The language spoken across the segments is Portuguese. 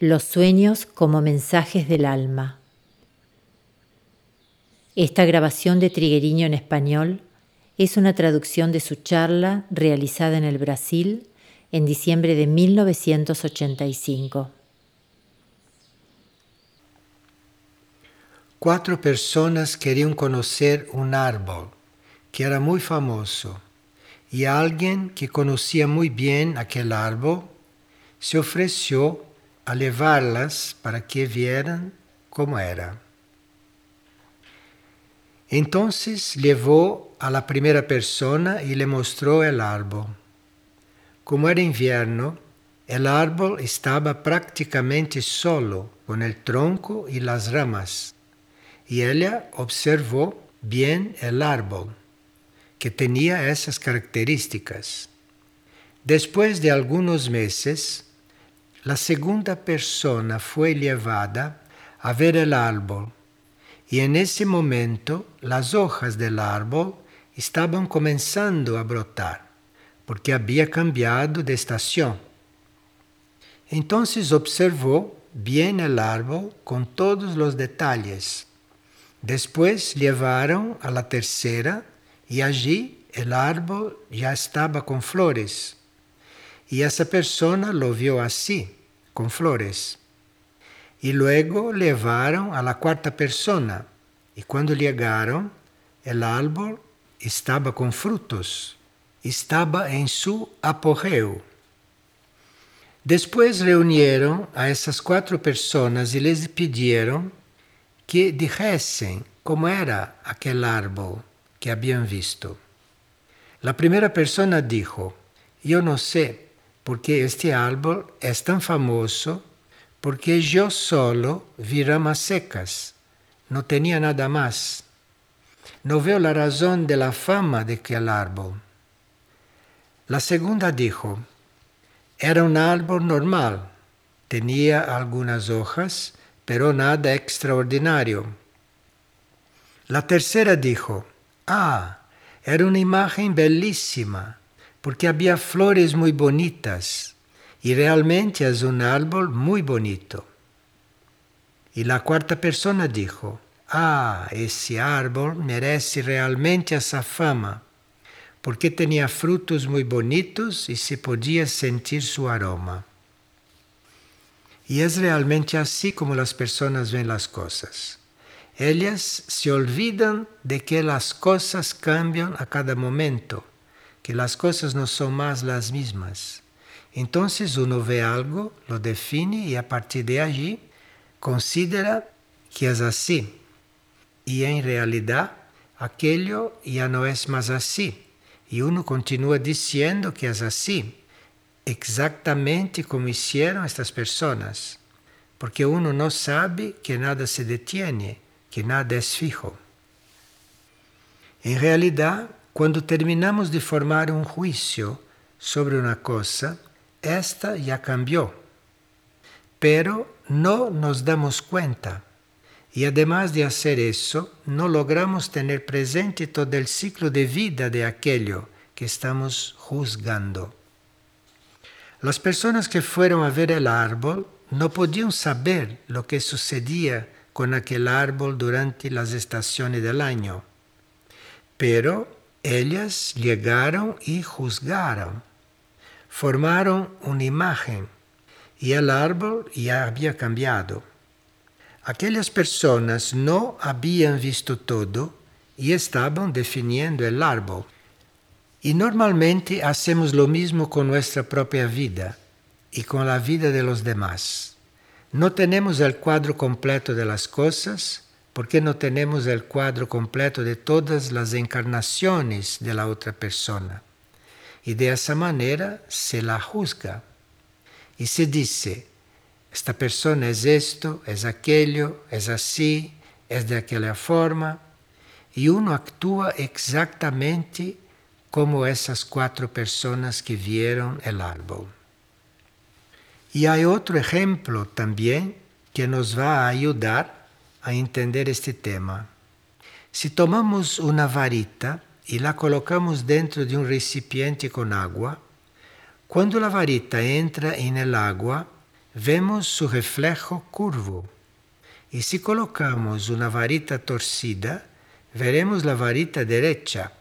Los sueños como mensajes del alma. Esta grabación de Trigueriño en español es una traducción de su charla realizada en el Brasil en diciembre de 1985. Quatro pessoas queriam conhecer um árbol que era muito famoso e alguém que conhecia muito bem aquele árbol se ofereceu a levá-las para que vieran como era. Entonces levou a la primeira persona e le mostrou el árbol. Como era invierno, el árbol estava praticamente solo con el tronco y las ramas, y ella observó bien el árbol, que tenía esas características. Después de algunos meses, la segunda persona fue llevada a ver el árbol y en ese momento las hojas del árbol estaban comenzando a brotar porque había cambiado de estación. Entonces observó bien el árbol con todos los detalles. Después llevaron a la tercera y allí el árbol ya estaba con flores. Y esa persona lo vio así, con flores. Y luego llevaron a la cuarta persona. Y cuando llegaron, el árbol estaba con frutos, estaba en su apogeo. Después reunieron a esas cuatro personas y les pidieron que dijesen cómo era aquel árbol que habían visto. La primera persona dijo, yo no sé, porque este árbol es tan famoso porque yo solo vi ramas secas, no tenía nada más. No veo la razón de la fama de aquel árbol. La segunda dijo, era un árbol normal, tenía algunas hojas, pero nada extraordinario. La tercera dijo, ah, era una imagen bellísima, porque había flores muy bonitas y realmente es un árbol muy bonito. Y la cuarta persona dijo, ah, ese árbol merece realmente esa fama, porque tenía frutos muy bonitos y se podía sentir su aroma. Y es realmente así como las personas ven las cosas. Ellas se olvidan de que las cosas cambian a cada momento que las cosas no son más las mismas. Entonces uno ve algo, lo define y a partir de allí considera que es así. Y en realidad aquello ya no es más así. Y uno continúa diciendo que es así, exactamente como hicieron estas personas. Porque uno no sabe que nada se detiene, que nada es fijo. En realidad, Cuando terminamos de formar un juicio sobre una cosa, esta ya cambió, pero no nos damos cuenta. Y además de hacer eso, no logramos tener presente todo el ciclo de vida de aquello que estamos juzgando. Las personas que fueron a ver el árbol no podían saber lo que sucedía con aquel árbol durante las estaciones del año, pero ellas llegaron y juzgaron, formaron una imagen y el árbol ya había cambiado. Aquellas personas no habían visto todo y estaban definiendo el árbol. Y normalmente hacemos lo mismo con nuestra propia vida y con la vida de los demás. No tenemos el cuadro completo de las cosas porque no tenemos el cuadro completo de todas las encarnaciones de la otra persona. Y de esa manera se la juzga. Y se dice, esta persona es esto, es aquello, es así, es de aquella forma. Y uno actúa exactamente como esas cuatro personas que vieron el árbol. Y hay otro ejemplo también que nos va a ayudar a entender este tema. Se tomamos uma varita e la colocamos dentro de um recipiente com água, quando a varita entra em el agua, vemos su reflejo curvo. Y si colocamos una varita torcida, veremos la varita derecha,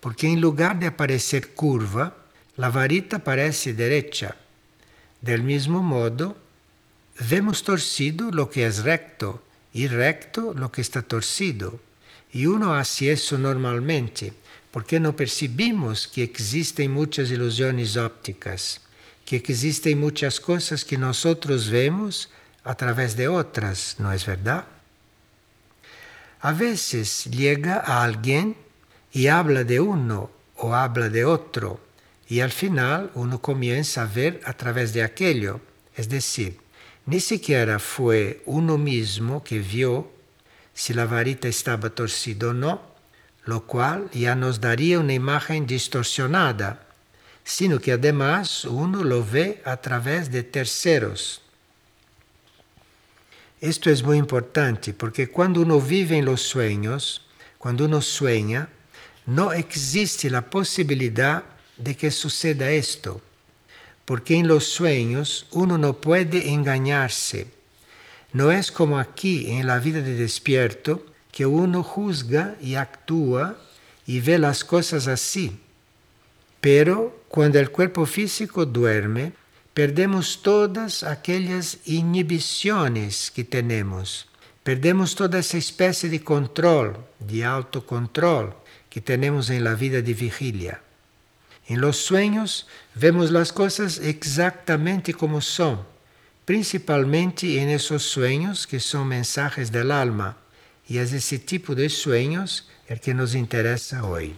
porque en lugar de aparecer curva, la varita parece derecha. Del mismo modo, vemos torcido lo que es recto y recto lo que está torcido. Y uno hace eso normalmente, porque no percibimos que existen muchas ilusiones ópticas, que existen muchas cosas que nosotros vemos a través de otras, ¿no es verdad? A veces llega a alguien y habla de uno o habla de otro, y al final uno comienza a ver a través de aquello, es decir, ni siquiera fue uno mismo que vio si la varita estaba torcida o no, lo cual ya nos daría una imagen distorsionada, sino que además uno lo ve a través de terceros. Esto es muy importante porque cuando uno vive en los sueños, cuando uno sueña, no existe la posibilidad de que suceda esto, porque en los sueños uno no puede engañarse. No es como aquí en la vida de despierto, que uno juzga y actúa y ve las cosas así. Pero cuando el cuerpo físico duerme, perdemos todas aquellas inhibiciones que tenemos. Perdemos toda esa especie de control, de autocontrol que tenemos en la vida de vigilia. En los sueños vemos las cosas exactamente como son, principalmente en esos sueños que son mensajes del alma y es ese tipo de sueños el que nos interesa hoy.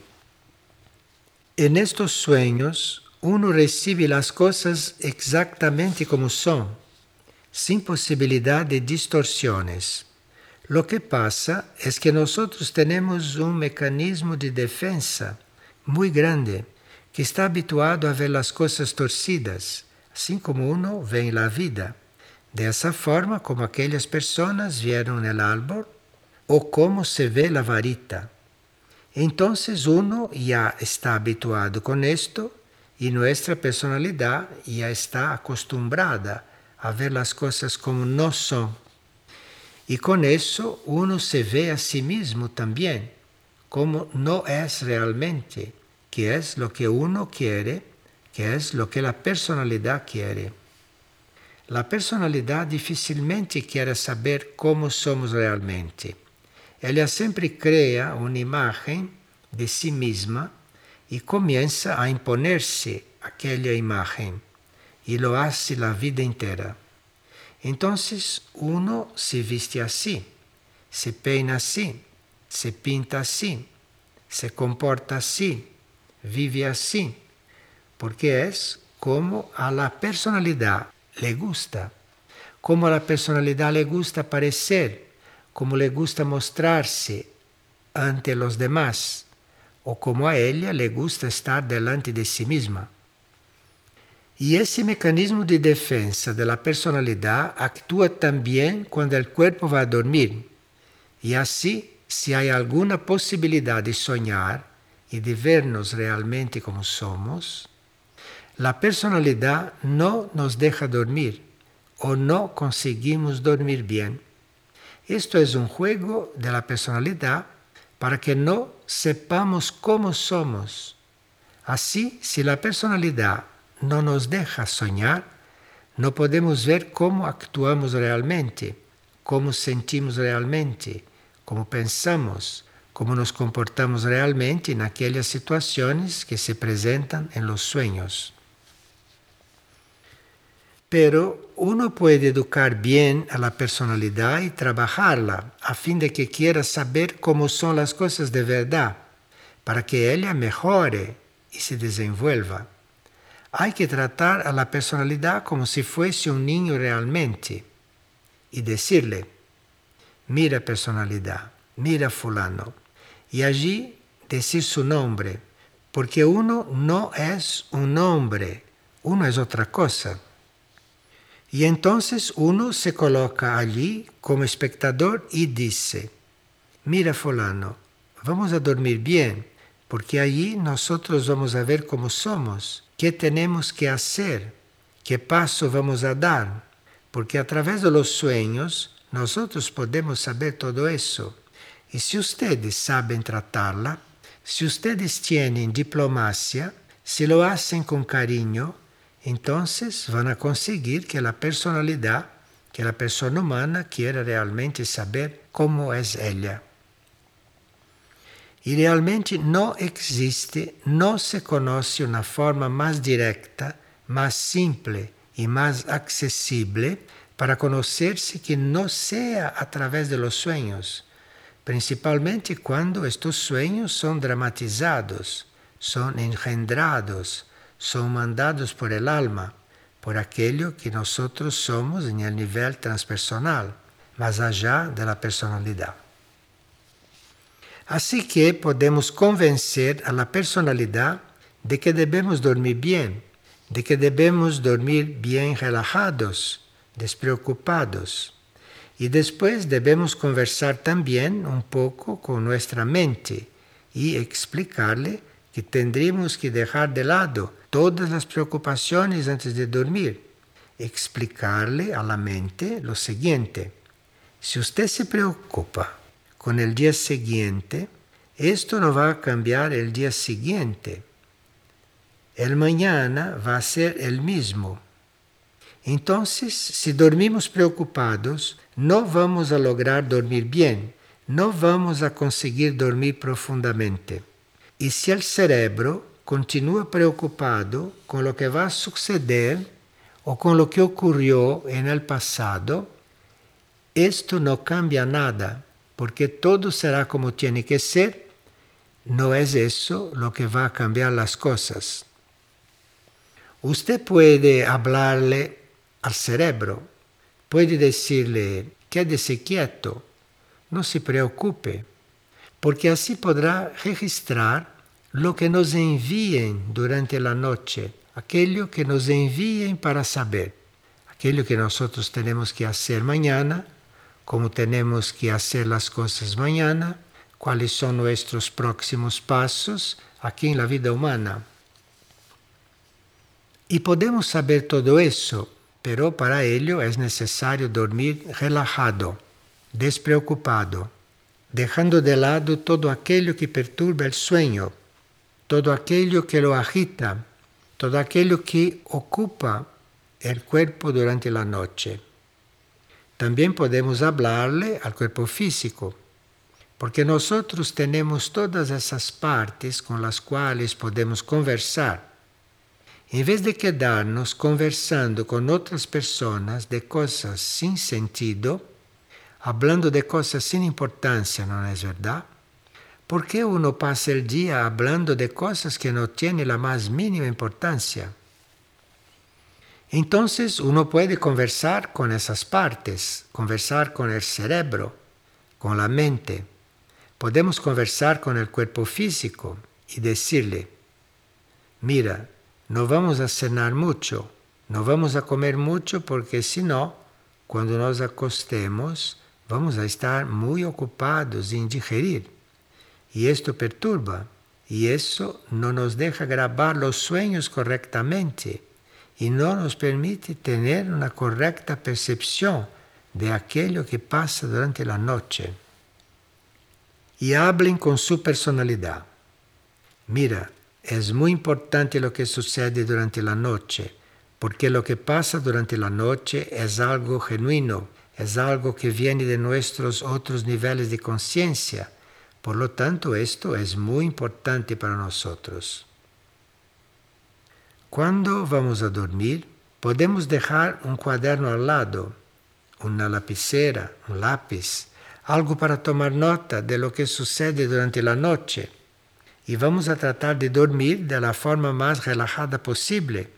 En estos sueños uno recibe las cosas exactamente como son, sin posibilidad de distorsiones. Lo que pasa es que nosotros tenemos un mecanismo de defensa muy grande que está habituado a ver las cosas torcidas, así como uno en la vida. De esa forma como aquellas personas vieron el árbol o cómo se ve la varita. Entonces uno ya está habituado con esto y nuestra personalidad ya está acostumbrada a ver las cosas como no son. Y con eso uno se ve a sí mismo también como no es realmente, que es lo que uno quiere, que es lo que la personalidad quiere. La personalidad difícilmente quiere saber cómo somos realmente ela sempre cria uma imagem de si mesma e começa a imponer-se aquela imagem e lo hace a vida inteira. Então, uno se viste assim, se peina assim, se pinta assim, se comporta assim, vive assim, porque é como a la personalidade le gusta, como a la personalidade le gusta parecer como le gusta mostrarse ante los demás o como a ella le gusta estar delante de sí misma. Y ese mecanismo de defensa de la personalidad actúa también cuando el cuerpo dormir. Y así, si hay alguna posibilidad de soñar y de vernos realmente como somos, la personalidad no nos deja dormir o no conseguimos dormir bien. Esto es un juego de la personalidad para que no sepamos cómo somos. Así, si la personalidad no nos deja soñar, no podemos ver cómo actuamos realmente, cómo sentimos realmente, cómo pensamos, cómo nos comportamos realmente en aquellas situaciones que se presentan en los sueños. Pero uno puede educar bien a la personalidad y trabajarla a fin de que quiera saber cómo son las cosas de verdad, para que ella mejore y se desenvuelva. Hay que tratar a la personalidad como si fuese un niño realmente y decirle, mira personalidad, mira fulano, y allí decir su nombre, porque uno no es un hombre, uno es otra cosa. Y entonces uno se coloca allí como espectador y dice, mira fulano, vamos a dormir bien, porque allí nosotros vamos a ver cómo somos, qué tenemos que hacer, qué paso vamos a dar, porque a través de los sueños nosotros podemos saber todo eso. Y si ustedes saben tratarla, si ustedes tienen diplomacia, si lo hacen con cariño, entonces van a conseguir que la personalidad, que la persona humana quiera realmente saber cómo es ella. Y realmente no existe, no se conoce una forma más directa, más simple y más accesible para conocerse que no sea a través de los sueños, principalmente cuando estos sueños son dramatizados, son engendrados, son mandados por el alma, por aquello que nosotros somos en el nivel transpersonal, más allá de la personalidad. Así que podemos convencer a la personalidad de que debemos dormir bien, de que debemos dormir bien relajados, despreocupados. Y después debemos conversar también un poco con nuestra mente y explicarle que tendremos que dejar de lado todas las preocupaciones antes de dormir. Explicarle a la mente lo siguiente. Si usted se preocupa con el día siguiente, esto no va a cambiar el día siguiente. El mañana va a ser el mismo. Entonces, si dormimos preocupados, no vamos a lograr dormir bien, no vamos a conseguir dormir profundamente. Y si el cerebro continúa preocupado con lo que va a suceder o con lo que ocurrió en el pasado, esto no cambia nada porque todo será como tiene que ser, no es eso lo que va a cambiar las cosas. Usted puede hablarle al cerebro, puede decirle, quédese quieto, no se preocupe, porque así podrá registrar lo que nos envíen durante la noche, aquello que nos envíen para saber, aquello que nosotros tenemos que hacer mañana cómo tenemos que hacer las cosas mañana, cuáles son nuestros próximos pasos aquí en la vida humana. Y podemos saber todo eso, pero para ello es necesario dormir relajado, despreocupado, dejando de lado todo aquello que perturba el sueño, todo aquello que lo agita, todo aquello que ocupa el cuerpo durante la noche. También podemos hablarle al cuerpo físico, porque nosotros tenemos todas esas partes con las cuales podemos conversar. En vez de quedarnos conversando con otras personas de cosas sin sentido, hablando de cosas sin importancia, ¿no es verdad? ¿Por qué uno pasa el día hablando de cosas que no tienen la más mínima importancia? Entonces uno puede conversar con esas partes, conversar con el cerebro, con la mente. Podemos conversar con el cuerpo físico y decirle, mira, no vamos a cenar mucho, no vamos a comer mucho porque si no, cuando nos acostemos, vamos a estar muy ocupados en digerir. Y esto perturba, y eso no nos deja grabar los sueños correctamente y no nos permite tener una correcta percepción de aquello que pasa durante la noche. Y hablen con su personalidad. Mira, es muy importante lo que sucede durante la noche, porque lo que pasa durante la noche es algo genuino, es algo que viene de nuestros otros niveles de conciencia. Por lo tanto, esto es muy importante para nosotros. Cuando vamos a dormir, podemos dejar un cuaderno al lado, una lapicera, un lápiz, algo para tomar nota de lo que sucede durante la noche. Y vamos a tratar de dormir de la forma más relajada posible.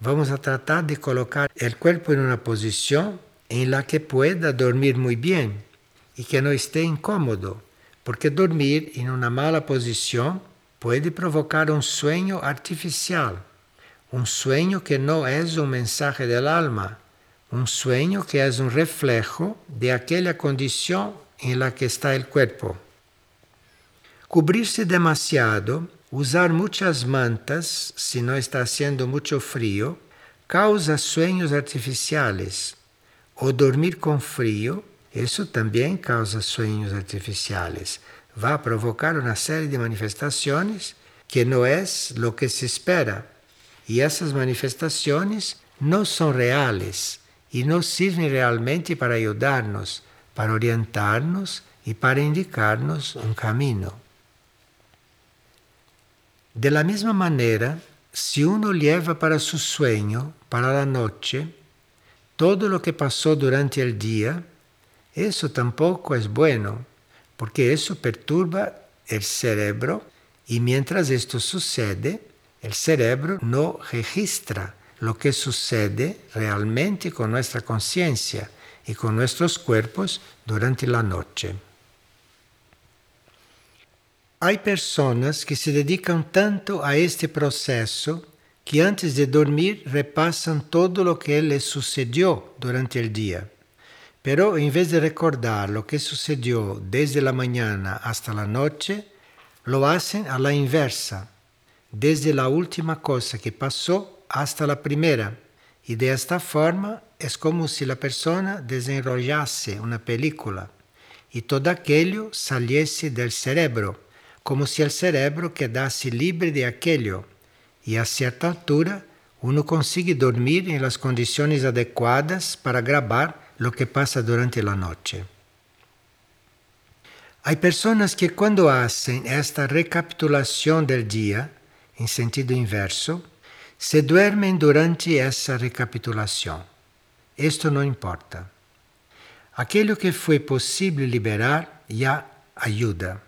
Vamos a tratar de colocar el cuerpo en una posición en la que pueda dormir muy bien y que no esté incómodo, porque dormir en una mala posición puede provocar un sueño artificial un sueño que no es un mensaje del alma, un sueño que es un reflejo de aquella condición en la que está el cuerpo. Cubrirse demasiado, usar muchas mantas si no está haciendo mucho frío, causa sueños artificiales, o dormir com frio, isso também causa sonhos artificiais. Vai provocar uma série de manifestações que não é o que se espera. E essas manifestações não são reais e não servem realmente para ajudar-nos, para orientar-nos e para indicar-nos um caminho. De la mesma maneira, se uno leva para seu sonho, para a noite, todo lo que passou durante o dia, isso tampouco é bueno, porque isso perturba o cerebro e mientras esto sucede, el cerebro no registra lo que sucede realmente con nuestra conciencia y con nuestros cuerpos durante la noche. Hay personas que se dedican tanto a este proceso que antes de dormir repasan todo lo que les sucedió durante el día. Pero en vez de recordar lo que sucedió desde la mañana hasta la noche, lo hacen a la inversa, desde la última cosa que pasó hasta la primera. Y de esta forma es como si la persona desenrollase una película y todo aquello saliese del cerebro como se o cérebro quedasse livre de aquello, e a certa altura uno consigue dormir em las condições adequadas para gravar lo que passa durante a noite. Há pessoas que quando hacen esta recapitulação del dia, em sentido inverso, se duermen durante essa recapitulação. Isto não importa. Aquilo que foi possível liberar já ajuda.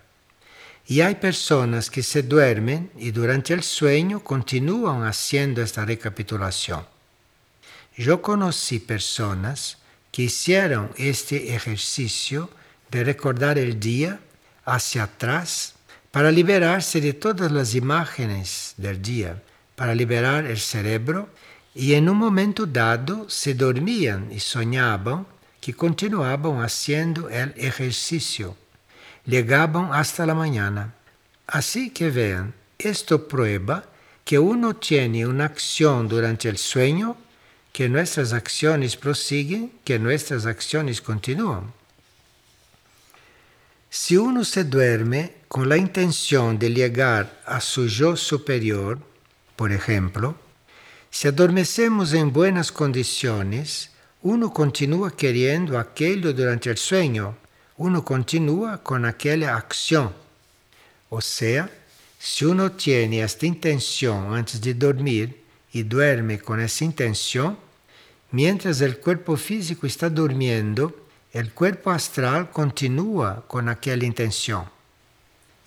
Y hay personas que se duermen y durante el sueño continúan haciendo esta recapitulación. Yo conocí personas que hicieron este ejercicio de recordar el día hacia atrás para liberarse de todas las imágenes del día, para liberar el cerebro y en un momento dado se dormían y soñaban que continuaban haciendo el ejercicio llegaban hasta la mañana. Así que vean, esto prueba que uno tiene una acción durante el sueño, que nuestras acciones prosiguen, que nuestras acciones continúan. Si uno se duerme con la intención de llegar a su yo superior, por ejemplo, si adormecemos en buenas condiciones, uno continúa queriendo aquello durante el sueño, uno continua con aquella acción. O sea, si uno tiene esta intención antes de dormir y duerme con esa intención, mientras el cuerpo físico está durmiendo, el cuerpo astral continúa con aquella intención.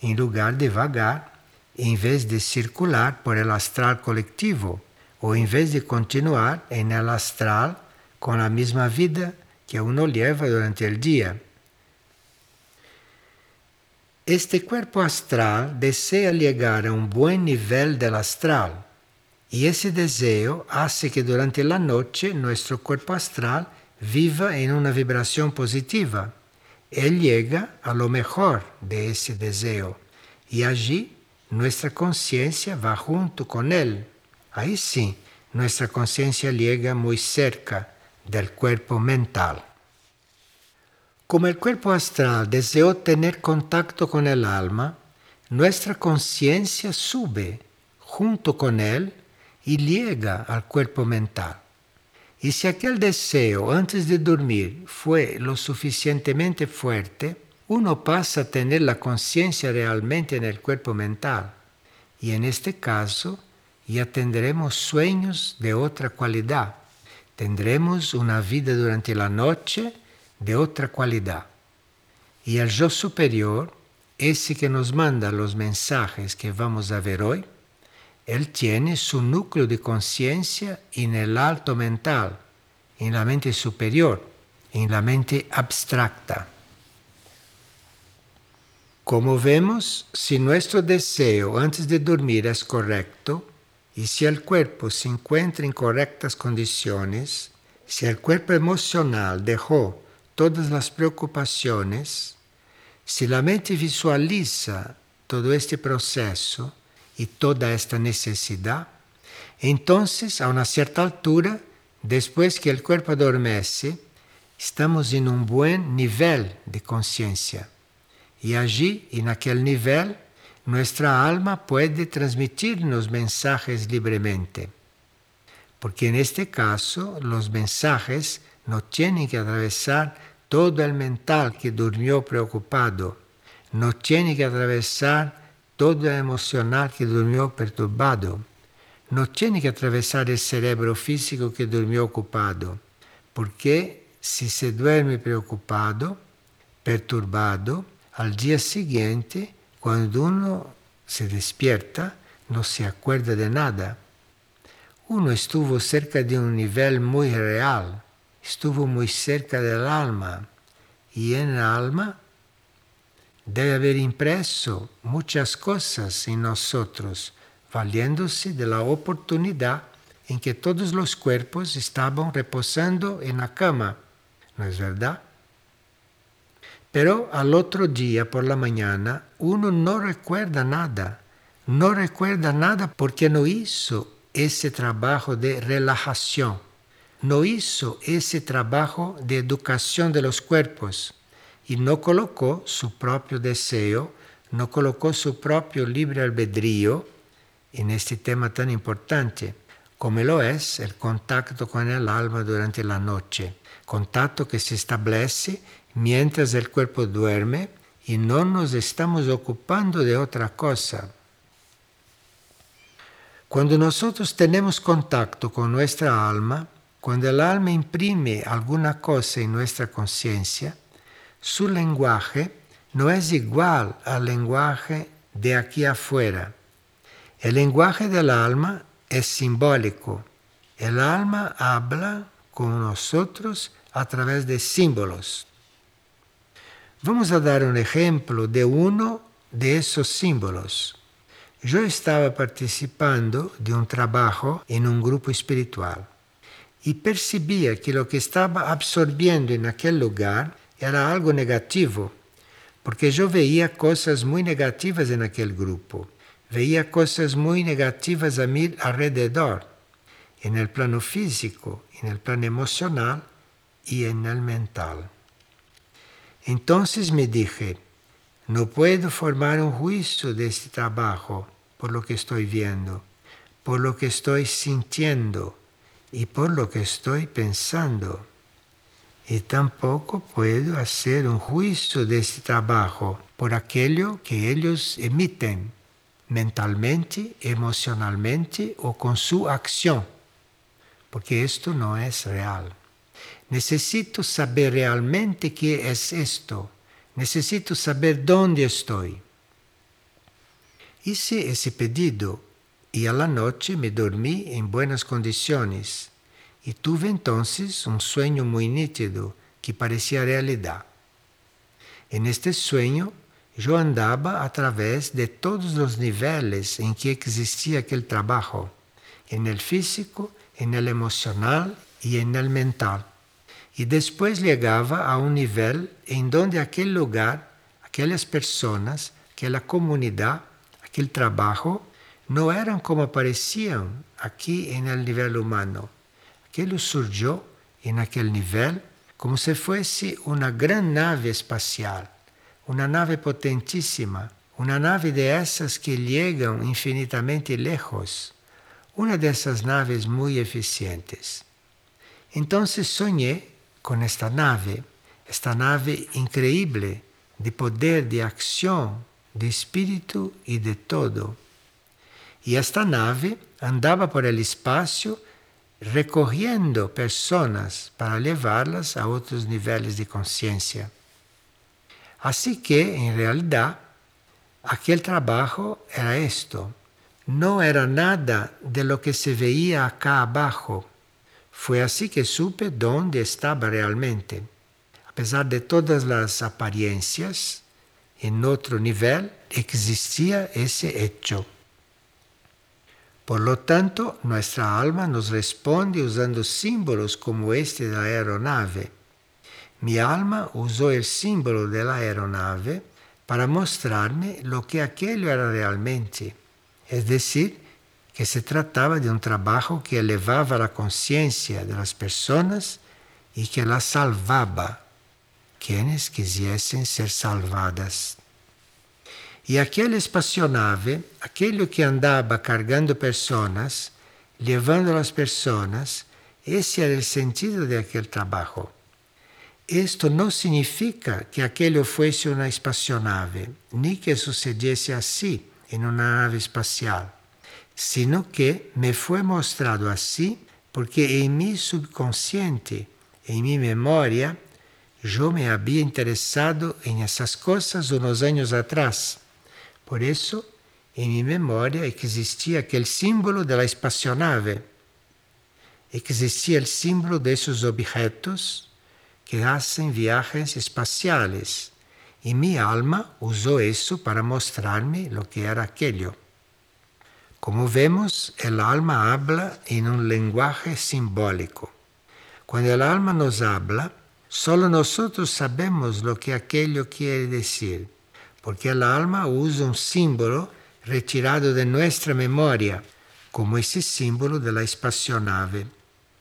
En lugar de vagar, en vez de circular por el astral colectivo, o en vez de continuar en el astral con la misma vida que uno lleva durante el día. Este cuerpo astral desea llegar a un buen nivel del astral y ese deseo hace que durante la noche nuestro cuerpo astral viva en una vibración positiva. Él llega a lo mejor de ese deseo y allí nuestra conciencia va junto con él. Ahí sí, nuestra conciencia llega muy cerca del cuerpo mental. Como el cuerpo astral deseó tener contacto con el alma, nuestra conciencia sube junto con él y llega al cuerpo mental. Y si aquel deseo antes de dormir fue lo suficientemente fuerte, uno pasa a tener la conciencia realmente en el cuerpo mental. Y en este caso ya tendremos sueños de otra cualidad. Tendremos una vida durante la noche de outra qualidade. E el yo superior, esse que nos manda os mensajes que vamos a ver hoy, él tiene su núcleo de conciencia en el alto mental, en la mente superior, en la mente abstracta. Como vemos, si nuestro deseo antes de dormir es correcto, y si el cuerpo se encuentra en correctas condiciones, si el cuerpo emocional dejó todas as preocupações, se a mente visualiza todo este processo e toda esta necessidade, então, a uma certa altura, depois que o corpo adormece, estamos em um bom nível de consciência. E allí, em aquele nível, nossa alma pode transmitir-nos mensagens livremente. Porque neste caso, os mensajes No tiene que atravesar todo el mental que durmió preocupado. No tiene que atravesar todo el emocional que durmió perturbado. No tiene que atravesar el cerebro físico que durmió ocupado. Porque si se duerme preocupado, perturbado, al día siguiente, cuando uno se despierta, no se acuerda de nada. Uno estuvo cerca de un nivel muy real estuvo muito cerca del alma, e en alma debe haber impreso muchas cosas en nosotros, valiéndose de la oportunidad en que todos los cuerpos estaban reposando en la cama ¿no es verdad? Pero al otro día por la mañana uno no recuerda nada, no recuerda nada porque no hizo ese trabajo de relajación, no hizo ese trabajo de educación de los cuerpos y no colocó su propio deseo, no colocó su propio libre albedrío en este tema tan importante como lo es el contacto con el alma durante la noche contacto que se establece mientras el cuerpo duerme y no nos estamos ocupando de otra cosa. Cuando nosotros tenemos contacto con nuestra alma, cuando el alma imprime alguna cosa en nuestra conciencia, su lenguaje no es igual al lenguaje de aquí afuera. El lenguaje del alma es simbólico. El alma habla con nosotros a través de símbolos. Vamos a dar un ejemplo de uno de esos símbolos. Yo estaba participando de un trabajo en un grupo espiritual y percibía que lo que estaba absorbiendo en aquel lugar era algo negativo, porque yo veía cosas muy negativas en aquel grupo, veía cosas muy negativas a mi alrededor, en el plano físico, en el plano emocional y en el mental. Entonces me dije, no puedo formar un juicio de este trabajo por lo que estoy viendo, por lo que estoy sintiendo y por lo que estoy pensando. Y tampoco puedo hacer un juicio de este trabajo por aquello que ellos emiten mentalmente, emocionalmente o con su acción, porque esto no es real. Necesito saber realmente qué es esto. Necesito saber dónde estoy. Hice ese pedido y a noche me dormí en buenas condiciones y tuve entonces un sueño muy nítido que parecía realidad. En este sueño yo andaba a través de todos los niveles en que existía aquel trabajo, en el físico, en el emocional y en el mental. E depois chegava a um nível em donde aquele lugar, aquelas pessoas, aquela comunidade, aquele trabalho, não eram como apareciam aqui no nível humano. Aquilo surgiu em aquele nível como se fosse uma grande nave espacial, uma nave potentíssima, uma nave dessas que chegam infinitamente lejos, uma dessas naves muito eficientes. Então sonhei con esta nave, esta nave increíble de poder, de acción, de espíritu y de todo. Y esta nave andaba por el espacio recogiendo personas para llevarlas a otros niveles de conciencia. Así que, en realidad, aquel trabajo era esto. No era nada de lo que se veía acá abajo Foi assim que supe dónde estava realmente. Apesar de todas as aparências, em outro nível existia esse hecho. Por lo tanto, nossa alma nos responde usando símbolos como este da aeronave. Mi alma usou o símbolo da aeronave para mostrar-me lo que aquello era realmente, es decir, que se trataba de un trabajo que elevaba la conciencia de las personas e que ela salvava quienes quisessem ser salvadas. E aquela espaçonave, aquele que andava carregando pessoas, levando as pessoas, esse era o sentido de aquele trabalho. Isto não significa que aquilo fosse uma espaçonave, nem que sucedesse assim em uma nave espacial, sino que me foi mostrado assim porque em meu subconsciente, em minha memória, eu me havia interessado em essas coisas uns anos atrás. Por isso, em minha memória existia aquele símbolo da espaçonave. Existia o símbolo desses objetos que hacen viajes espaciales y mi alma usó eso para mostrarme lo que era aquello. Como vemos, el alma habla en un lenguaje simbólico. Cuando el alma nos habla, solo nosotros sabemos lo que aquello quiere decir, porque el alma usa un símbolo retirado de nuestra memoria, como ese símbolo de la espacionave.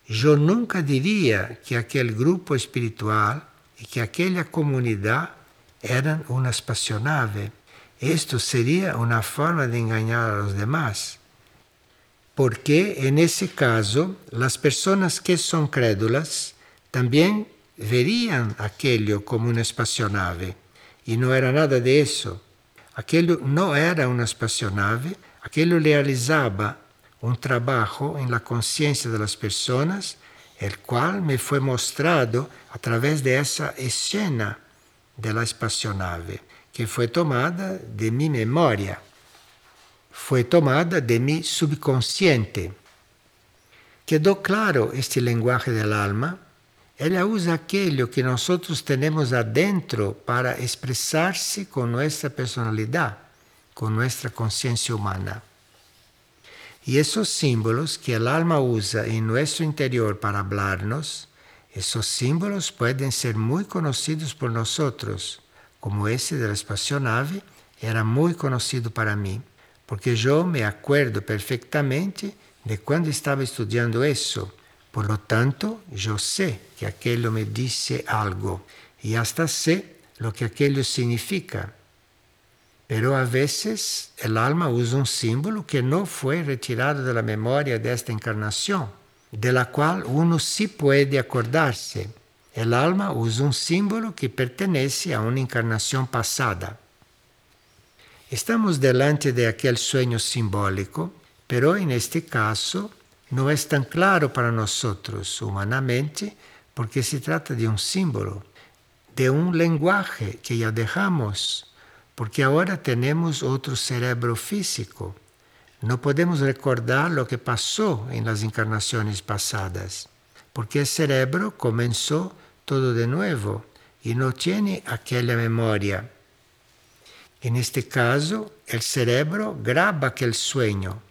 Yo nunca diría que aquel grupo espiritual y que aquella comunidad eran una espacionave. Esto sería una forma de engañar a los demás. Porque en ese caso las personas que son crédulas también verían aquello como una espacionave e non era nada di eso. Aquello non era una espacio aquello realizaba un trabajo en la conciencia de las personas, el cual me fue mostrado a través de esa escena de la espacionave, que fue tomada de memoria, fu tomata de mio subconsciente. Quedò claro questo linguaggio del alma Ela usa aquilo que nós temos adentro para expressar-se com nossa personalidade, com nossa consciência humana. Y esos símbolos que el alma usa en nuestro interior para hablarnos, esos símbolos pueden ser muy conocidos por nosotros, como ese de la espacionave era muy conocido para mí, porque yo me acuerdo perfectamente de cuando estaba estudiando eso. Por lo tanto, yo sé que aquello me dice algo y hasta sé lo que aquello significa. Pero a veces el alma usa un símbolo que no fue retirado de la memoria de esta encarnación, de la cual uno sí puede acordarse. El alma usa un símbolo que pertenece a una encarnación pasada. Estamos delante de aquel sueño simbólico, pero en este caso no es tan claro para nosotros humanamente porque se trata de un símbolo, de un lenguaje que ya dejamos porque agora temos outro cerebro físico. Não podemos recordar o que passou em las encarnações passadas, porque o cerebro começou todo de novo e não tem aquela memória. En este caso, el cerebro graba aquel sueño,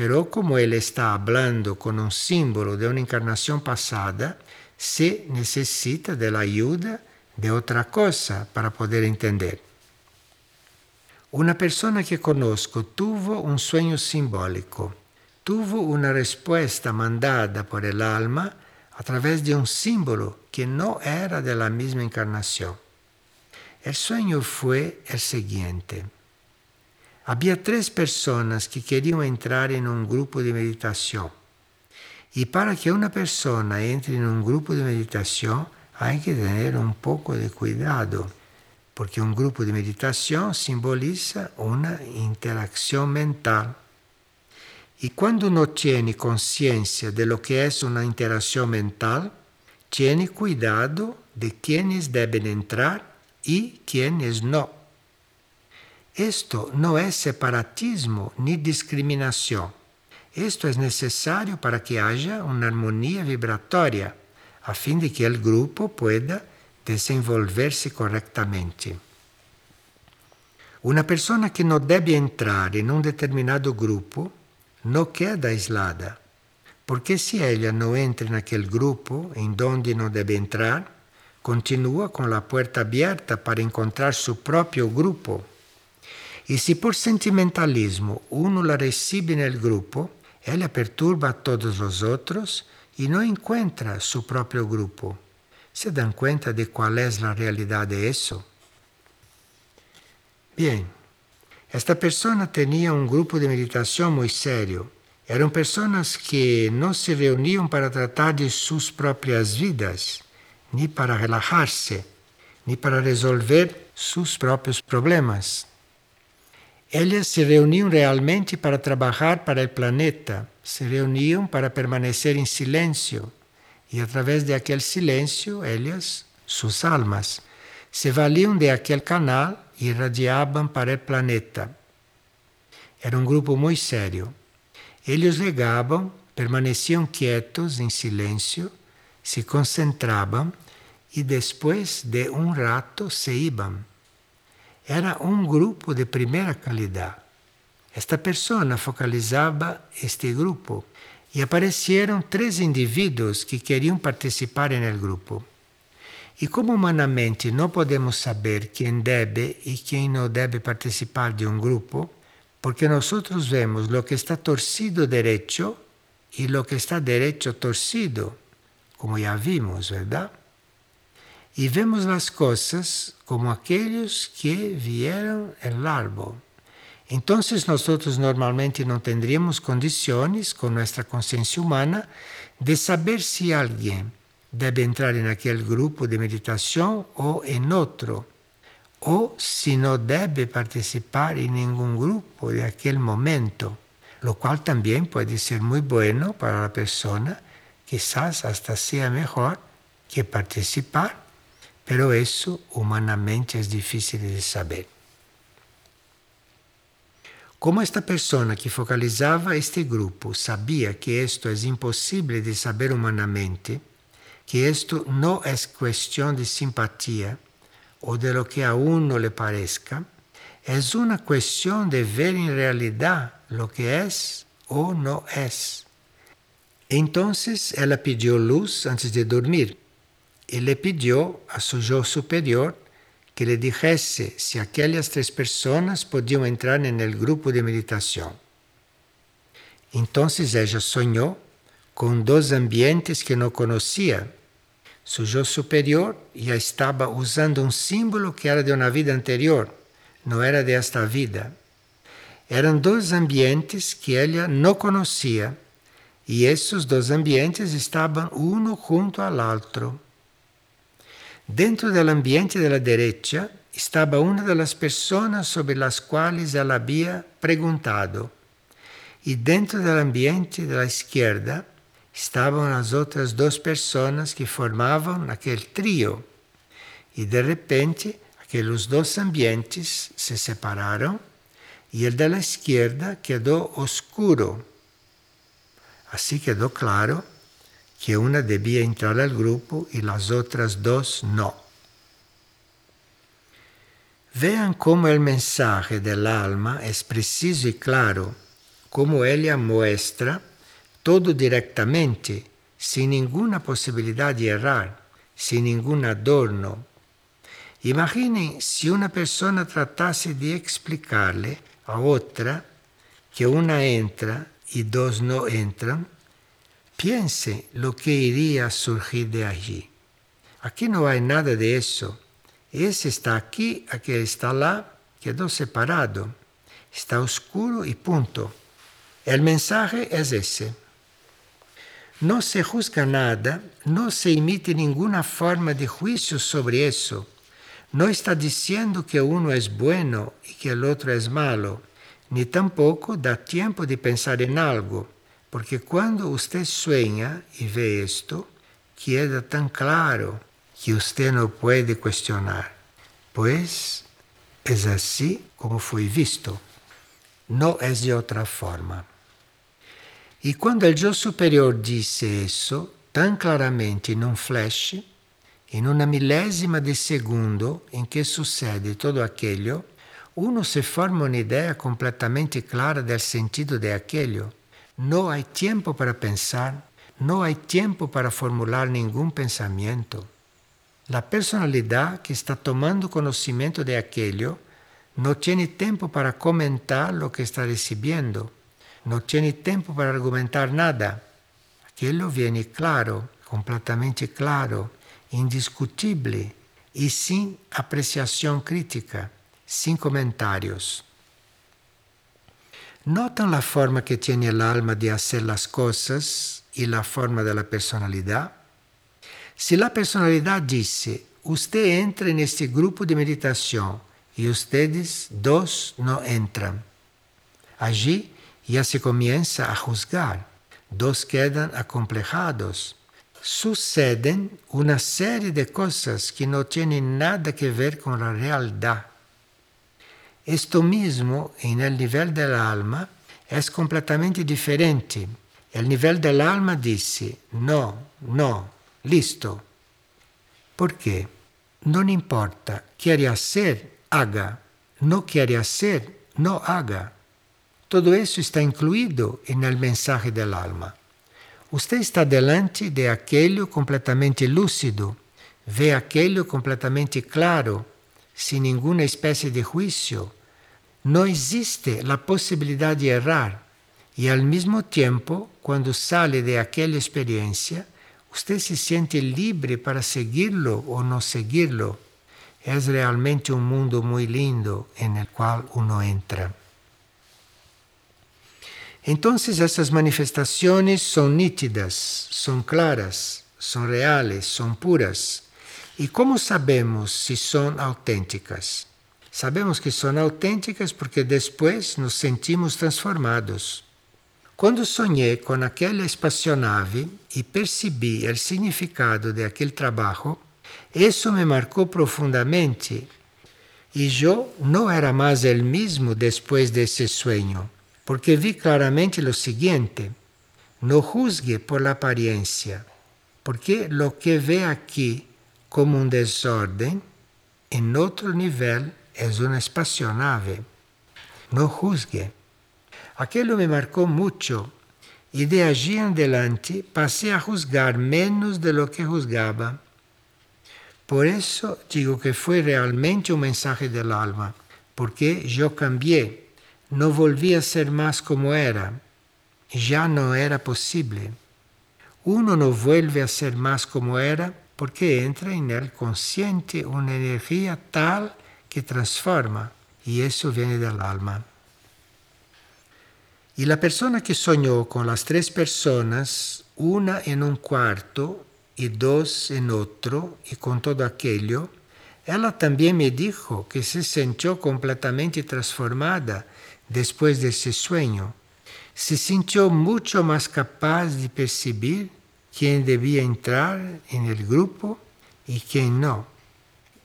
pero como él está hablando con un símbolo de una encarnación pasada, se necesita de la ayuda de otra cosa para poder entender. Una persona que conozco tuvo un sueño simbólico, tuvo una respuesta mandada por el alma a través de un símbolo que no era de la misma encarnación. El sueño fue el siguiente. Había tres personas que querían entrar en un grupo de meditación. Y para que una persona entre en un grupo de meditación hay que tener un poco de cuidado porque um grupo de meditação simboliza uma interação mental. E quando não tem consciência de lo que é uma interação mental, tiene cuidado de quienes devem entrar e quienes não. Isto não é separatismo nem discriminação. Isto é necessário para que haja uma harmonia vibratória, a fim de que o grupo pueda desenvolver-se corretamente. Uma pessoa que não deve entrar em um determinado grupo não queda aislada, porque se ela não entra naquele grupo em donde não deve entrar, continua com a porta aberta para encontrar seu próprio grupo. E se por sentimentalismo uno la recibe no grupo, ela perturba a todos os outros e não encontra seu próprio grupo. ¿Se dan cuenta de cuál es la realidad de eso? Bien, esta persona tenía un grupo de meditación muy serio. Eran personas que no se reunían para tratar de sus propias vidas, ni para relajarse, ni para resolver sus propios problemas. Ellas se reunían realmente para trabajar para el planeta, se reunían para permanecer en silencio y a través de aquel silencio, ellas, sus almas, se valían de aquel canal y irradiaban para el planeta. Era un grupo muy serio. Ellos llegaban, permanecían quietos en silencio, se concentraban y después de un rato se iban. Era um grupo de primeira qualidade. Esta pessoa focalizava este grupo e apareceram três indivíduos que queriam participar no grupo. E como humanamente não podemos saber quem deve e quem não deve participar de um grupo, porque nós vemos lo que está torcido derecho e lo que está derecho torcido, como já vimos, verdade? y vemos las cosas como aquellos que vieron el árbol. Entonces nosotros normalmente no tendríamos condiciones con nuestra conciencia humana de saber si alguien debe entrar en aquel grupo de meditación o en otro, o si no debe participar en ningún grupo de aquel momento, lo cual también puede ser muy bueno para la persona, quizás hasta sea mejor que participar Pero eso humanamente es difícil de saber. Como esta persona que focalizava este grupo sabia que isto é impossível de saber humanamente, que isto não é questão de simpatia ou de lo que a uno le parezca, é uma questão de ver em realidade lo que é ou não é. Então, ela pediu luz antes de dormir y le pidió a su yo superior que le dijese si aquellas tres personas podían entrar en el grupo de meditación. Entonces ella soñó con dos ambientes que no conocía. Su yo superior ya estaba usando un símbolo que era de una vida anterior, no era de esta vida. Eran dos ambientes que ella no conocía y esos dos ambientes estaban uno junto al otro. Dentro del ambiente de la derecha estaba una de las personas sobre las cuales él había preguntado. Y dentro del ambiente de la izquierda estaban las otras dos personas que formaban aquel trío. Y de repente aquellos dos ambientes se separaron y el de la izquierda quedó oscuro. Así quedó claro que una debía entrar al grupo y las otras dos no. Vean cómo el mensaje del alma es preciso y claro, cómo ella muestra todo directamente, sin ninguna posibilidad de errar, sin ningún adorno. Imaginen si una persona tratase de explicarle a otra que una entra y dos no entran, Piense lo que iría a surgir de allí. Aquí no hay nada de eso. Ese está aquí, aquel está lá, quedó separado. Está oscuro y punto. El mensaje es ese. No se juzga nada, no se emite ninguna forma de juicio sobre eso. No está diciendo que uno es bueno y que el otro es malo, ni tampoco da tiempo de pensar en algo porque quando você sueña e vê isto, queda tão claro que você não pode questionar, pois é assim como foi visto, não é de outra forma. E quando o eu superior disse isso, tão claramente em um flash, em uma milésima de segundo em que sucede todo aquilo, uno se forma uma ideia completamente clara do sentido de aquilo No hay tiempo para pensar, no hay tiempo para formular ningún pensamiento. La personalidad que está tomando conocimiento de aquello no tiene tiempo para comentar lo que está recibiendo, no tiene tiempo para argumentar nada. Aquello viene claro, completamente claro, indiscutible y sin apreciación crítica, sin comentarios. ¿Notan la forma que tiene el alma de hacer las cosas y la forma de la personalidad? Si la personalidad usted entra en este grupo de meditación y ustedes dos no entran, allí ya se comienza a juzgar, dos quedan acomplejados. Suceden una serie de cosas que no tienen nada que ver con la realidad. Esto mismo en el nivel del alma es completamente diferente. El nivel del alma dice, no, no, listo. ¿Por qué? No importa, quiere hacer, haga. No quiere hacer, no haga. Todo eso está el mensaje del alma. Usted está delante de aquello completamente lúcido, ve aquello completamente claro, sin ninguna especie de juicio. No existe la posibilidad de errar y al mismo tiempo, cuando sale de aquella experiencia, usted se siente libre para seguirlo o no seguirlo. Es realmente un mundo muy lindo en el cual uno entra. Entonces esas manifestaciones son nítidas, son claras, son reales, son puras. ¿Y cómo sabemos si son auténticas? Sabemos que son auténticas porque después nos sentimos transformados. Quando sonhei com aquela espaçonave e percebi o significado de aquele trabalho, isso me marcou profundamente. E eu não era mais o mesmo depois desse sonho, porque vi claramente o seguinte: não juzgue por la aparência, porque lo que vê aqui como um desordem, em outro nível é uma espaçonave. Não juzgue. Aquello me marcó mucho y de allí en adelante pasé a juzgar menos de lo que juzgaba. Por eso digo que fue realmente un mensaje del alma, porque yo cambié, no volví a ser más como era, ya no era posible. Uno no vuelve a ser más como era porque entra en el consciente una energía tal que transforma, y eso viene del alma. Y la persona que soñó con las tres personas, una en un cuarto y dos en otro, y con todo aquello, ella también me dijo que se sintió completamente transformada después de ese sueño. Se sintió mucho más capaz de percibir quién debía entrar en el grupo y quién no.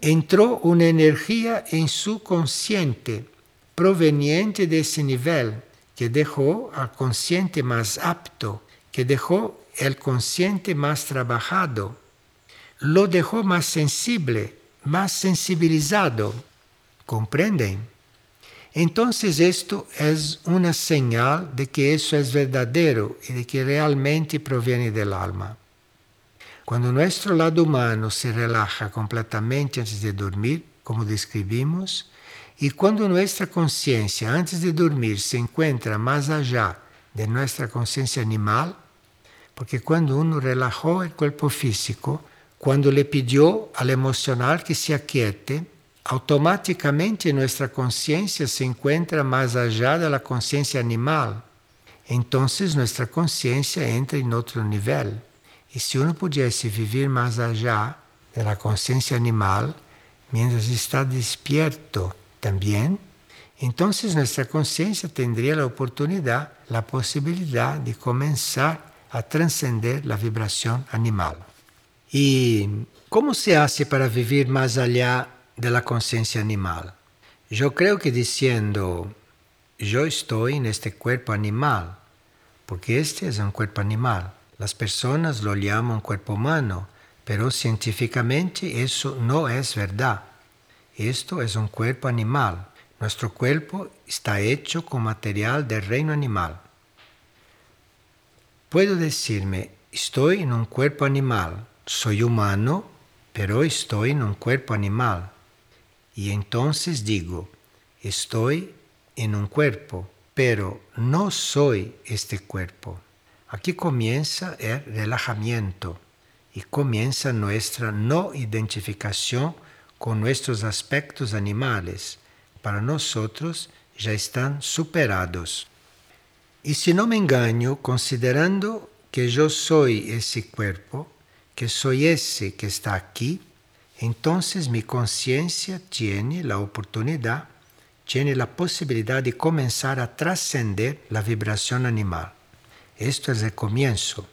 Entró una energía en su consciente proveniente de ese nivel que dejó al consciente más apto, que dejó el consciente más trabajado, lo dejó más sensible, más sensibilizado. ¿Comprenden? Entonces esto es una señal de que eso es verdadero y de que realmente proviene del alma. Cuando nuestro lado humano se relaja completamente antes de dormir, como describimos, y cuando nuestra conciencia antes de dormir se encuentra más allá de nuestra conciencia animal, porque cuando uno relajó el cuerpo físico, cuando le pidió al emocional que se aquiete, automáticamente nuestra conciencia se encuentra más allá de la conciencia animal. Entonces nuestra conciencia entra en otro nivel. Y si uno pudiese vivir más allá de la conciencia animal, mientras está despierto, también, entonces nuestra conciencia tendría la oportunidad, la posibilidad de comenzar a trascender la vibración animal. ¿Y cómo se hace para vivir más allá de la conciencia animal? Yo creo que diciendo, yo estoy en este cuerpo animal, porque este es un cuerpo animal. Las personas lo llaman cuerpo humano, pero científicamente eso no es verdad. Esto es un cuerpo animal. Nuestro cuerpo está hecho con material del reino animal. Puedo decirme, estoy en un cuerpo animal, soy humano, pero estoy en un cuerpo animal. Y entonces digo, estoy en un cuerpo, pero no soy este cuerpo. Aquí comienza el relajamiento y comienza nuestra no identificación con nuestros aspectos animales. Para nosotros ya están superados. Y si no me engaño, considerando que yo soy ese cuerpo, que soy ese que está aquí, entonces mi conciencia tiene la oportunidad, tiene la posibilidad de comenzar a trascender la vibración animal. Esto es el comienzo,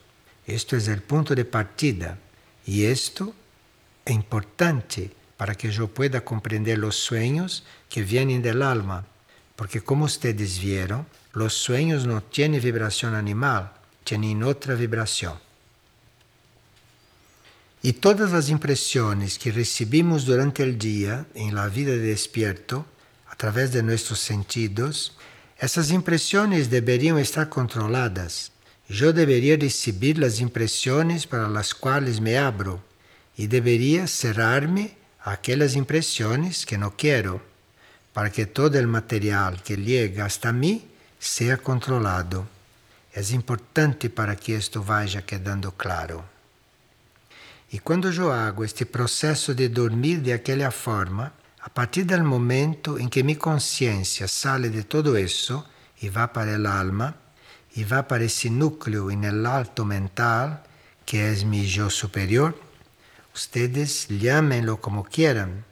esto es el punto de partida y esto es importante para que yo pueda comprender los sueños que vienen del alma, porque como ustedes vieron, los sueños no tienen vibración animal, tienen otra vibración. Y todas las impresiones que recibimos durante el día en la vida de despierto, a través de nuestros sentidos, esas impresiones deberían estar controladas. Yo debería recibir las impresiones para las cuales me abro y debería cerrarme a aquellas impresiones que no quiero, para que todo el material que llega hasta mí sea controlado. Es importante para que esto vaya quedando claro. E quando eu hago este processo de dormir de aquela forma, a partir do momento em que minha consciência sale de todo isso e vai para o alma, e vai para esse núcleo no alto mental, que é meu eu superior, ustedes llámenlo como quieran.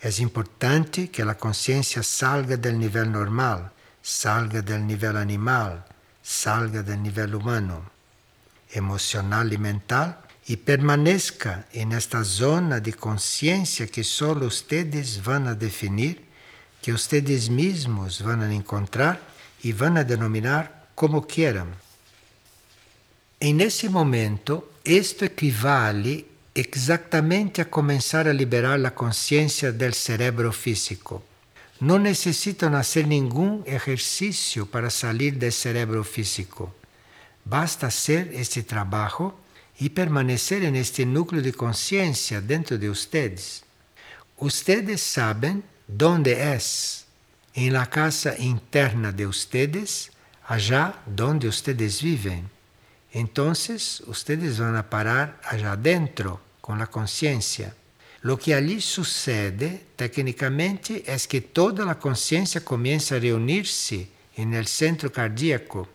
É importante que a consciência salga do nível normal, salga do nível animal, salga do nível humano, emocional e mental y permanezca en esta zona de conciencia que ustedes van a definir, que mismos van a encontrar van a denominar como quieran. En ese momento, esto equivale exactamente a comenzar a liberar la conciencia del cerebro físico. No necesitan hacer ningún ejercicio para salir del cerebro físico. Basta hacer este trabajo y permanecer en este núcleo de conciencia dentro de ustedes. Ustedes saben dónde es, en la casa interna de ustedes, allá donde ustedes viven. Entonces, ustedes van a parar allá adentro con la conciencia. Lo que allí sucede técnicamente es que toda la conciencia comienza a reunirse en el centro cardíaco.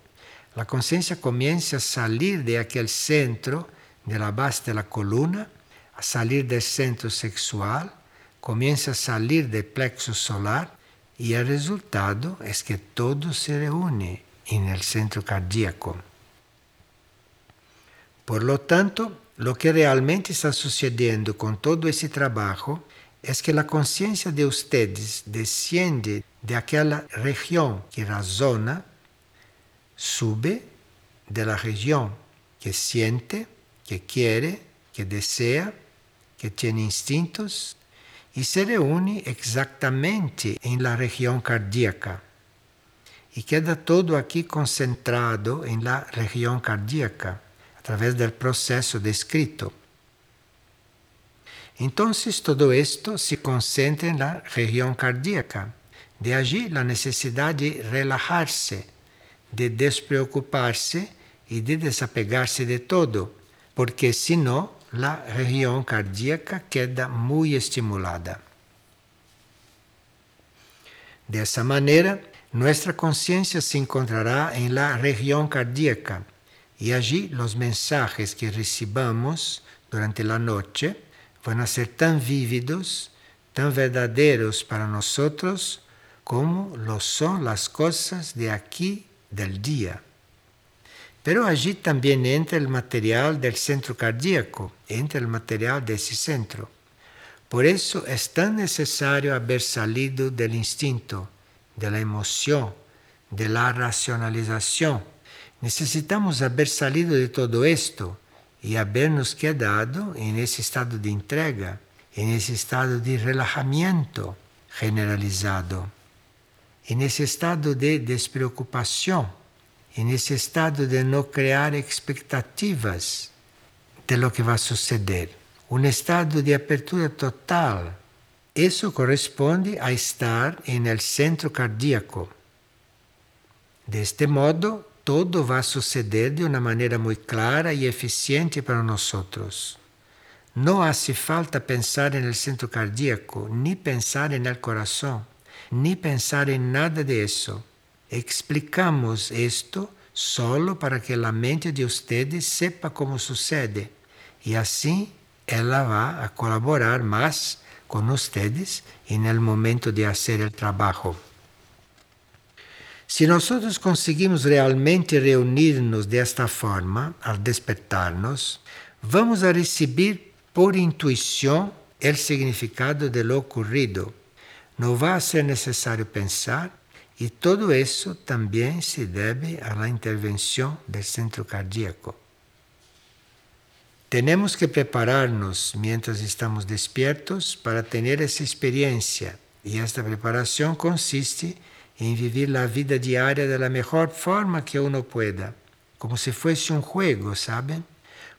La conciencia comienza a salir de aquel centro de la base de la columna, a salir del centro sexual, comienza a salir del plexo solar y el resultado es que todo se reúne en el centro cardíaco. Por lo tanto, lo que realmente está sucediendo con todo ese trabajo es que la conciencia de ustedes desciende de aquella región que razona, sube de la región que siente, que quiere, que desea, que tiene instintos y se reúne exactamente en la región cardíaca. Y queda todo aquí concentrado en la región cardíaca a través del proceso descrito. Entonces todo esto se concentra en la región cardíaca. De allí la necesidad de relajarse, de despreocuparse y de desapegarse de todo porque senão a região cardíaca queda muito estimulada. Dessa maneira, nossa consciência se encontrará em la região cardíaca e allí os mensajes que recibamos durante a noite vão ser tão vívidos, tão verdadeiros para nós como lo são as coisas de aqui del dia. Pero allí también entra el material del centro cardíaco, entra el material de ese centro. Por eso es tan necesario haber salido del instinto, de la emoción, de la racionalización. Necesitamos haber salido de todo esto y habernos quedado en ese estado de entrega, en ese estado de relajamiento generalizado, en ese estado de despreocupación e nesse estado de não criar expectativas de lo que vai suceder. Um estado de apertura total. Isso corresponde a estar en el centro cardíaco. De este modo, todo vai suceder de uma maneira muito clara e eficiente para nós. No hace falta pensar en el centro cardíaco, ni pensar en el corazón, ni pensar en nada de eso. Explicamos esto solo para que la mente de ustedes sepa cómo sucede y así ella va a colaborar más con ustedes en el momento de hacer el trabajo. Si nosotros conseguimos realmente reunirnos de esta forma al despertarnos, vamos a recibir por intuição o significado de lo ocurrido. Não vai ser necessário pensar e todo isso também se deve à la intervenção do centro cardíaco. Temos que preparar-nos mientras estamos despiertos para ter essa experiência e esta preparação consiste em viver a vida diária da melhor forma que uno pueda, como se fosse um jogo, ¿saben?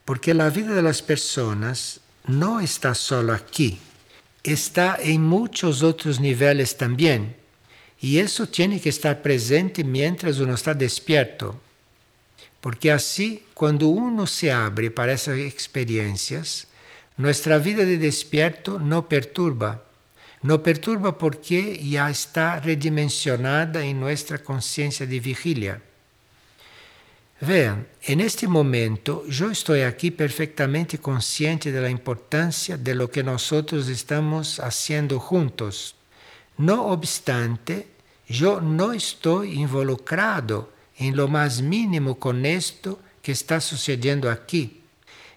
Porque a vida das pessoas no está solo aquí, está en muchos otros niveles también. Y eso tiene que estar presente mientras uno está despierto. Porque así, cuando uno se abre para esas experiencias, nuestra vida de despierto no perturba. No perturba porque ya está redimensionada en nuestra conciencia de vigilia. Vean, en este momento yo estoy aquí perfectamente consciente de la importancia de lo que nosotros estamos haciendo juntos. No obstante, yo no estoy involucrado en lo más mínimo con esto que está sucediendo aquí.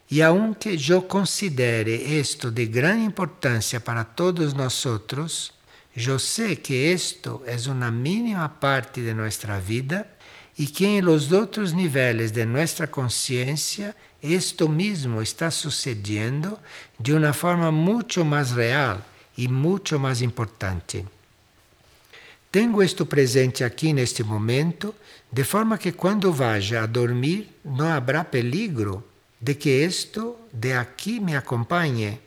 Y aunque yo considere esto de gran importancia para todos nosotros, yo sé que esto es una mínima parte de nuestra vida e que em los outros níveis de nossa consciência esto mesmo está sucedendo de uma forma muito mais real e muito mais importante. Tenho isto presente aqui neste momento, de forma que quando vaya a dormir não haverá peligro de que isto de aqui me acompanhe,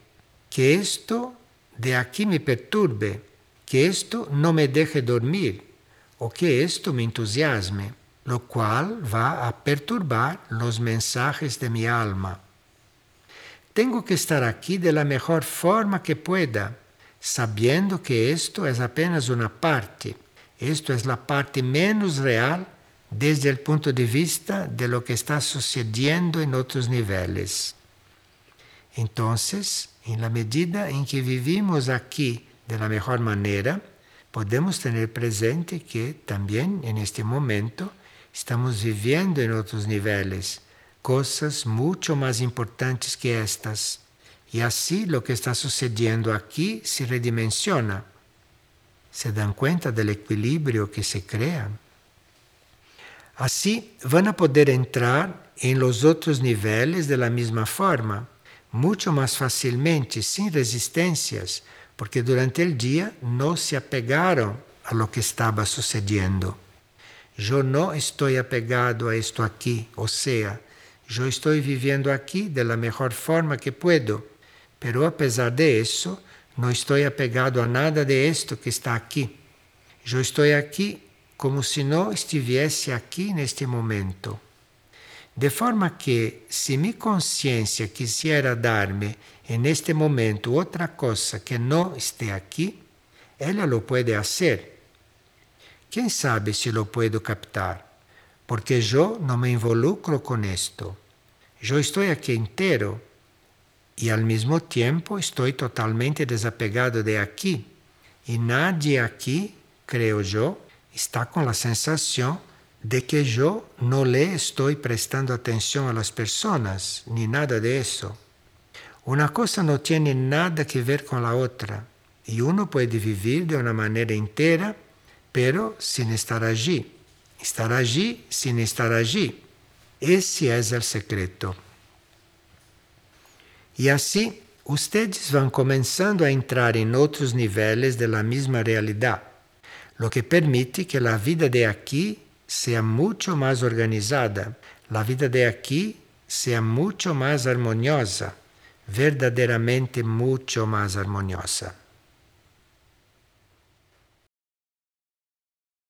que isto de aqui me perturbe, que isto não me deje dormir, ou que isto me entusiasme lo cual va a perturbar los mensajes de mi alma. Tengo que estar aquí de la mejor forma que pueda, sabiendo que esto es apenas una parte, esto es la parte menos real desde el punto de vista de lo que está sucediendo en otros niveles. Entonces, en la medida en que vivimos aquí de la mejor manera, podemos tener presente que también en este momento Estamos vivendo em outros níveis coisas muito mais importantes que estas. Y así lo que está sucediendo aquí se redimensiona. Se dan cuenta del equilibrio que se crea. Así van a poder entrar en los otros niveles de la misma forma, mucho más fácilmente, sin resistencias, porque durante el día no se apegaron a lo que estaba sucediendo. Yo no estoy apegado a esto aquí, o sea, yo estoy viviendo aquí de la mejor forma que puedo pero apesar de isso, não estou apegado a nada de isto que está aqui. Eu estou aqui como se não estivesse aqui neste momento. De forma que, se minha consciência quisera dar-me neste momento outra coisa que não esteja aqui, ela lo pode fazer quem sabe se lo puedo captar? Porque eu não me involucro com esto. Eu estou aqui inteiro e ao mesmo tempo estou totalmente desapegado de aqui. E nadie aqui, creio eu, está com a sensação de que eu não lhe estou prestando atenção às pessoas, nem nada disso. Uma coisa não tem nada que ver com a outra. E uno pode viver de uma maneira inteira pero sin estar allí. Estar allí sin estar allí. Ese es el secreto. E assim, ustedes vão começando a entrar em outros níveis da mesma realidade, lo que permite que a vida de aqui seja muito mais organizada, a vida de aqui seja muito mais harmoniosa, verdadeiramente muito mais harmoniosa.